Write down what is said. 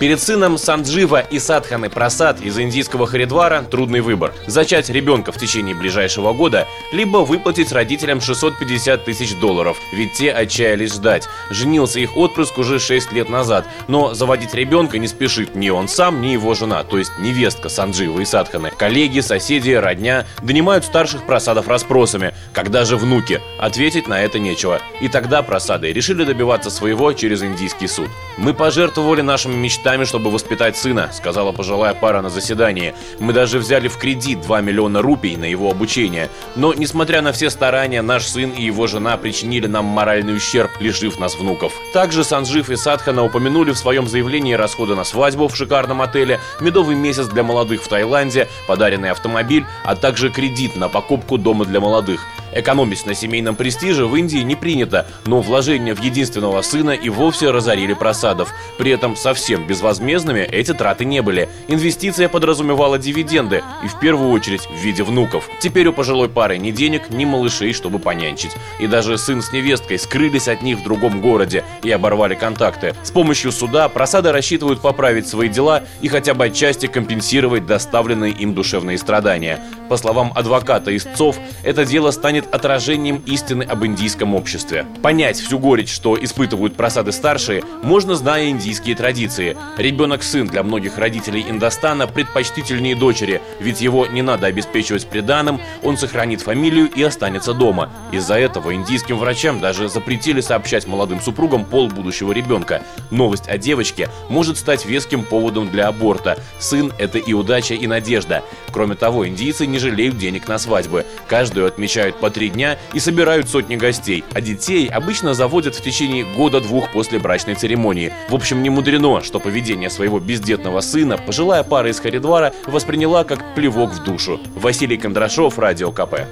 Перед сыном Санджива и Садханы Прасад из индийского Харидвара трудный выбор – зачать ребенка в течение ближайшего года, либо выплатить родителям 650 тысяч долларов, ведь те отчаялись ждать. Женился их отпрыск уже 6 лет назад, но заводить ребенка не спешит ни он сам, ни его жена, то есть невестка Санджива и Садханы. Коллеги, соседи, родня донимают старших просадов расспросами, когда же внуки? Ответить на это нечего. И тогда просады решили добиваться своего через индийский суд. Мы пожертвовали нашими мечтами мечтами, чтобы воспитать сына», — сказала пожилая пара на заседании. «Мы даже взяли в кредит 2 миллиона рупий на его обучение. Но, несмотря на все старания, наш сын и его жена причинили нам моральный ущерб, лишив нас внуков». Также Санжив и Садхана упомянули в своем заявлении расходы на свадьбу в шикарном отеле, медовый месяц для молодых в Таиланде, подаренный автомобиль, а также кредит на покупку дома для молодых. Экономить на семейном престиже в Индии не принято, но вложения в единственного сына и вовсе разорили просадов. При этом совсем безвозмездными эти траты не были. Инвестиция подразумевала дивиденды, и в первую очередь в виде внуков. Теперь у пожилой пары ни денег, ни малышей, чтобы понянчить. И даже сын с невесткой скрылись от них в другом городе и оборвали контакты. С помощью суда просады рассчитывают поправить свои дела и хотя бы отчасти компенсировать доставленные им душевные страдания. По словам адвоката истцов, это дело станет отражением истины об индийском обществе. Понять всю горечь, что испытывают просады старшие, можно, зная индийские традиции. Ребенок-сын для многих родителей Индостана предпочтительнее дочери, ведь его не надо обеспечивать приданым, он сохранит фамилию и останется дома. Из-за этого индийским врачам даже запретили сообщать молодым супругам пол будущего ребенка. Новость о девочке может стать веским поводом для аборта. Сын – это и удача, и надежда. Кроме того, индийцы не жалеют денег на свадьбы. Каждую отмечают по три дня и собирают сотни гостей, а детей обычно заводят в течение года-двух после брачной церемонии. В общем, не мудрено, что поведение своего бездетного сына пожилая пара из Харидвара восприняла как плевок в душу. Василий Кондрашов, Радио КП.